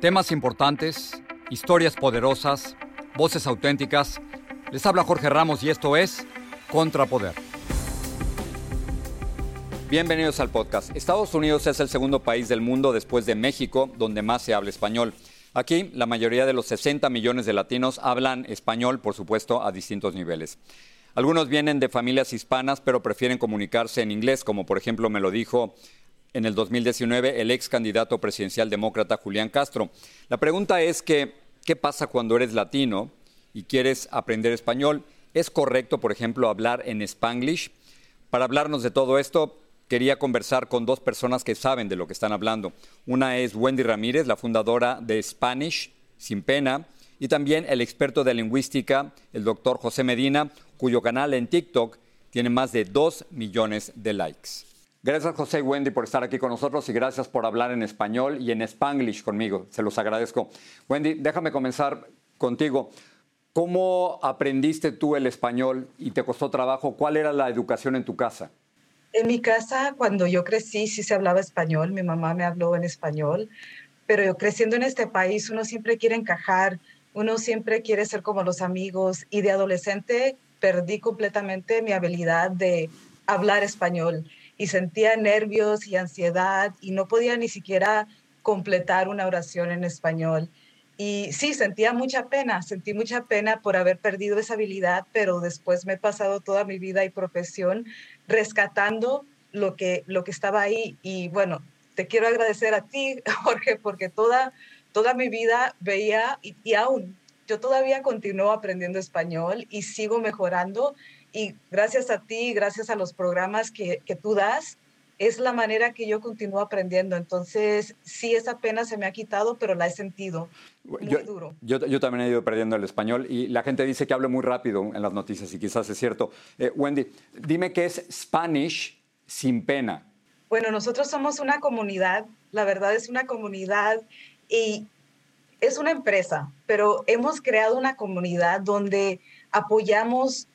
Temas importantes, historias poderosas, voces auténticas. Les habla Jorge Ramos y esto es Contrapoder. Bienvenidos al podcast. Estados Unidos es el segundo país del mundo después de México donde más se habla español. Aquí la mayoría de los 60 millones de latinos hablan español, por supuesto, a distintos niveles. Algunos vienen de familias hispanas, pero prefieren comunicarse en inglés, como por ejemplo me lo dijo en el 2019 el ex candidato presidencial demócrata Julián Castro. La pregunta es que, ¿qué pasa cuando eres latino y quieres aprender español? ¿Es correcto, por ejemplo, hablar en spanglish? Para hablarnos de todo esto, quería conversar con dos personas que saben de lo que están hablando. Una es Wendy Ramírez, la fundadora de Spanish Sin Pena, y también el experto de lingüística, el doctor José Medina, cuyo canal en TikTok tiene más de 2 millones de likes. Gracias José y Wendy por estar aquí con nosotros y gracias por hablar en español y en spanglish conmigo. Se los agradezco. Wendy, déjame comenzar contigo. ¿Cómo aprendiste tú el español y te costó trabajo? ¿Cuál era la educación en tu casa? En mi casa, cuando yo crecí, sí se hablaba español. Mi mamá me habló en español. Pero yo creciendo en este país, uno siempre quiere encajar, uno siempre quiere ser como los amigos. Y de adolescente perdí completamente mi habilidad de hablar español y sentía nervios y ansiedad y no podía ni siquiera completar una oración en español. Y sí, sentía mucha pena, sentí mucha pena por haber perdido esa habilidad, pero después me he pasado toda mi vida y profesión rescatando lo que, lo que estaba ahí. Y bueno, te quiero agradecer a ti, Jorge, porque toda, toda mi vida veía y, y aún yo todavía continúo aprendiendo español y sigo mejorando y gracias a ti, gracias a los programas que, que tú das, es la manera que yo continúo aprendiendo. Entonces, sí, esa pena se me ha quitado, pero la he sentido muy yo, duro. Yo, yo, también he ido perdiendo el español y la gente dice que hablo muy rápido en las noticias y quizás es cierto. Eh, Wendy, dime qué es Spanish sin pena. Bueno, nosotros somos una comunidad, la verdad es una comunidad y es una empresa, pero hemos creado una comunidad donde apoyamos,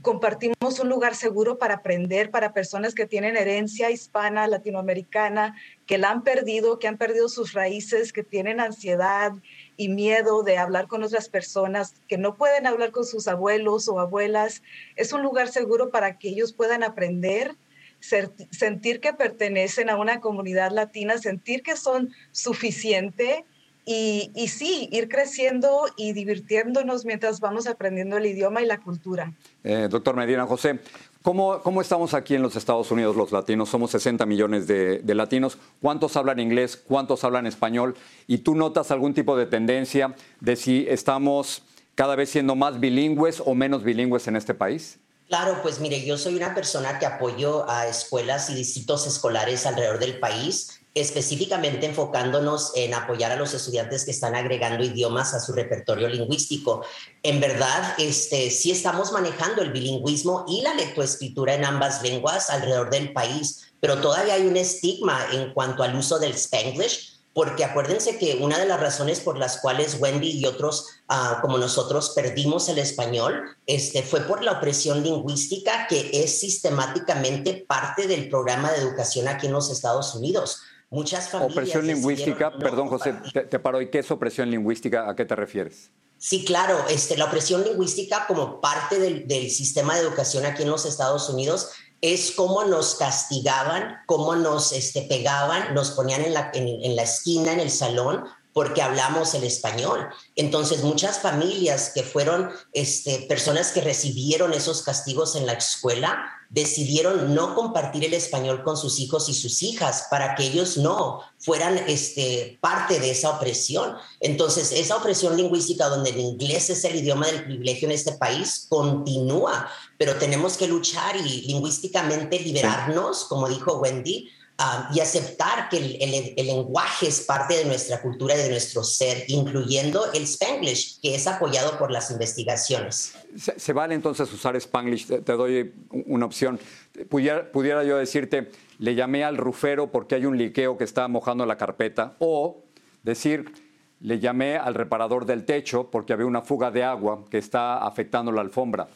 compartimos un lugar seguro para aprender para personas que tienen herencia hispana, latinoamericana, que la han perdido, que han perdido sus raíces, que tienen ansiedad y miedo de hablar con otras personas, que no pueden hablar con sus abuelos o abuelas. Es un lugar seguro para que ellos puedan aprender sentir que pertenecen a una comunidad latina, sentir que son suficiente y, y, sí, ir creciendo y divirtiéndonos mientras vamos aprendiendo el idioma y la cultura. Eh, doctor Medina José, ¿cómo, ¿cómo, estamos aquí en los Estados Unidos los latinos? Somos 60 millones de, de, latinos. ¿Cuántos hablan inglés? ¿Cuántos hablan español? ¿Y tú notas algún tipo de tendencia de si estamos cada vez siendo más bilingües o menos bilingües en este país? Claro, pues mire, yo soy una persona que apoyo a escuelas y distritos escolares alrededor del país específicamente enfocándonos en apoyar a los estudiantes que están agregando idiomas a su repertorio lingüístico. En verdad, este, sí estamos manejando el bilingüismo y la lectoescritura en ambas lenguas alrededor del país, pero todavía hay un estigma en cuanto al uso del spanglish, porque acuérdense que una de las razones por las cuales Wendy y otros uh, como nosotros perdimos el español este, fue por la opresión lingüística que es sistemáticamente parte del programa de educación aquí en los Estados Unidos. Muchas familias. Opresión lingüística, no perdón José, te, te, paro. ¿Y qué es opresión lingüística? ¿A qué te refieres? Sí, claro. Este, la opresión lingüística como parte del, del sistema de educación aquí en los Estados Unidos es cómo nos castigaban, cómo nos este, pegaban, nos ponían en la, en, la esquina, en el salón, porque hablamos el español. Entonces, muchas familias que fueron este, personas que recibieron esos castigos en la escuela decidieron no compartir el español con sus hijos y sus hijas para que ellos no fueran este, parte de esa opresión. Entonces, esa opresión lingüística donde el inglés es el idioma del privilegio en este país continúa, pero tenemos que luchar y lingüísticamente liberarnos, como dijo Wendy, Ah, y aceptar que el, lenguaje es parte de nuestra cultura y de nuestro ser, incluyendo el spanglish, que es apoyado por las investigaciones. Se, vale entonces usar spanglish, te, doy una opción. Pudiera, pudiera, yo decirte, le llamé al rufero porque hay un liqueo que está mojando la carpeta, o decir, le llamé al reparador del techo porque había una fuga de agua que está afectando la alfombra.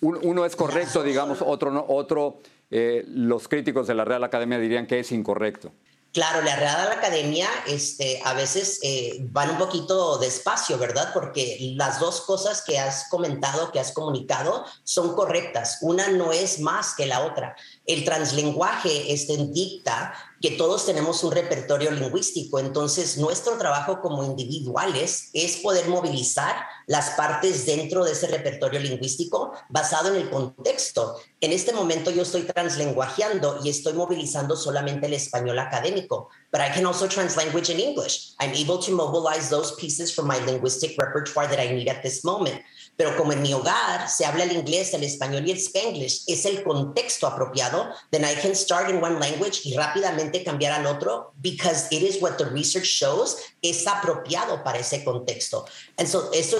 Uno es correcto, digamos, otro no, otro eh, los críticos de la Real Academia dirían que es incorrecto. Claro, la Real Academia este, a veces eh, van un poquito despacio, ¿verdad? Porque las dos cosas que has comentado, que has comunicado, son correctas. Una no es más que la otra. El translenguaje este, dicta que todos tenemos un repertorio lingüístico, entonces nuestro trabajo como individuales es poder movilizar las partes dentro de ese repertorio lingüístico basado en el contexto. En este momento yo estoy translenguajeando y estoy movilizando solamente el español académico, but I can also translanguage in English. I'm able to mobilize those pieces from my linguistic repertoire that I need at this moment. Pero como en mi hogar se habla el inglés, el español y el spanglish, es el contexto apropiado, then I can start in one language y rápidamente cambiar al otro because it is what the research shows es apropiado para ese contexto. eso es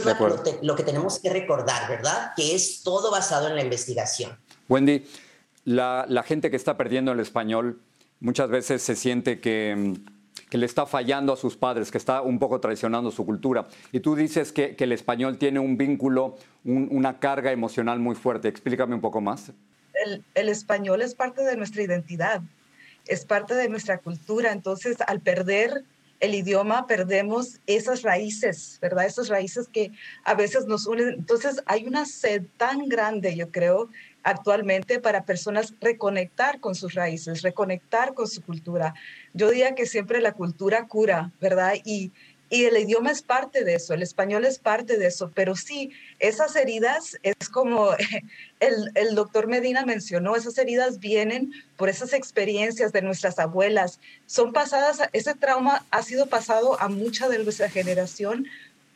lo, que tenemos que recordar, ¿verdad? Que es todo basado en la investigación. Wendy, la, la gente que está perdiendo el español muchas veces se siente que mm, que le está fallando a sus padres, que está un poco traicionando su cultura. Y tú dices que, el español tiene un vínculo, una carga emocional muy fuerte. Explícame un poco más. El, español es parte de nuestra identidad, es parte de nuestra cultura. Entonces, al perder el idioma, perdemos esas raíces, ¿verdad? Esas raíces que a veces nos unen. Entonces, hay una sed tan grande, yo creo, actualmente para personas reconectar con sus raíces, reconectar con su cultura. Yo diría que siempre la cultura cura, ¿verdad? Y, y el idioma es parte de eso, el español es parte de eso, pero sí, esas heridas es como el, el, doctor Medina mencionó, esas heridas vienen por esas experiencias de nuestras abuelas, son pasadas, ese trauma ha sido pasado a mucha de nuestra generación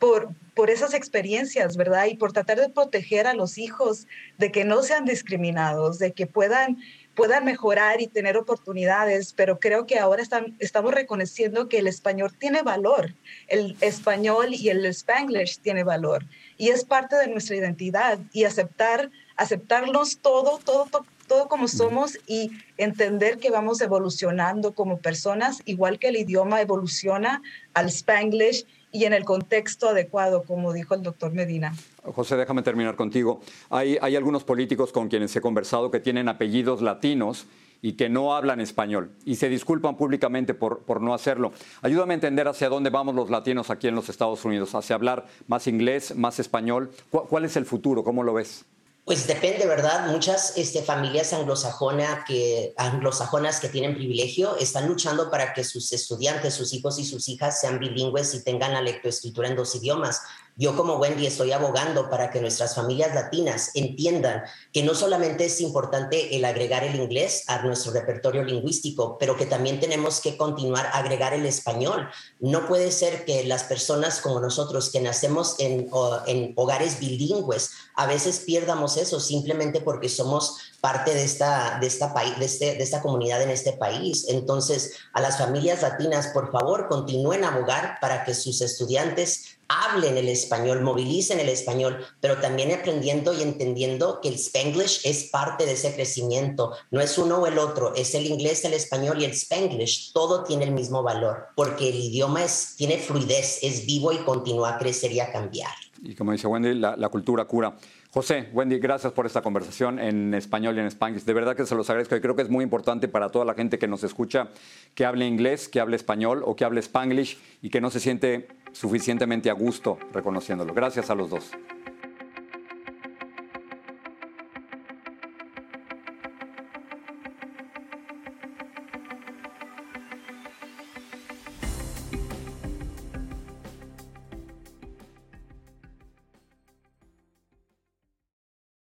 por, por esas experiencias, ¿verdad? Y por tratar de proteger a los hijos de que no sean discriminados, de que puedan, puedan mejorar y tener oportunidades, pero creo que ahora están, estamos reconociendo que el español tiene valor, el español y el spanglish tiene valor y es parte de nuestra identidad y aceptar, aceptarnos todo, todo, todo todo como somos y entender que vamos evolucionando como personas, igual que el idioma evoluciona al spanglish y en el contexto adecuado, como dijo el doctor Medina. José, déjame terminar contigo. Hay, hay algunos políticos con quienes he conversado que tienen apellidos latinos y que no hablan español y se disculpan públicamente por, por, no hacerlo. Ayúdame a entender hacia dónde vamos los latinos aquí en los Estados Unidos, hacia hablar más inglés, más español. cuál es el futuro? ¿Cómo lo ves? Pues depende, ¿verdad? Muchas este, familias anglosajona que, anglosajonas que tienen privilegio están luchando para que sus estudiantes, sus hijos y sus hijas sean bilingües y tengan la lectoescritura en dos idiomas. Yo como Wendy estoy abogando para que nuestras familias latinas entiendan que no solamente es importante el agregar el inglés a nuestro repertorio lingüístico, pero que también tenemos que continuar a agregar el español. No puede ser que las personas como nosotros que nacemos en, en hogares bilingües a veces pierdamos eso simplemente porque somos parte de esta, de, esta, de, este, de esta comunidad en este país. Entonces, a las familias latinas, por favor, continúen a abogar para que sus estudiantes hablen el español, movilicen el español, pero también aprendiendo y entendiendo que el spanglish es parte de ese crecimiento. No es uno o el otro, es el inglés, el español y el spanglish. Todo tiene el mismo valor, porque el idioma es, tiene fluidez, es vivo y continúa a crecer y a cambiar. Y como dice Wendy, la, la cultura cura. José, Wendy, gracias por esta conversación en español y en spanglish. De verdad que se los agradezco y creo que es muy importante para toda la gente que nos escucha que hable inglés, que hable español o que hable spanglish y que no se siente suficientemente a gusto reconociéndolo. Gracias a los dos.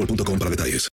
boostmobile.com para detalles.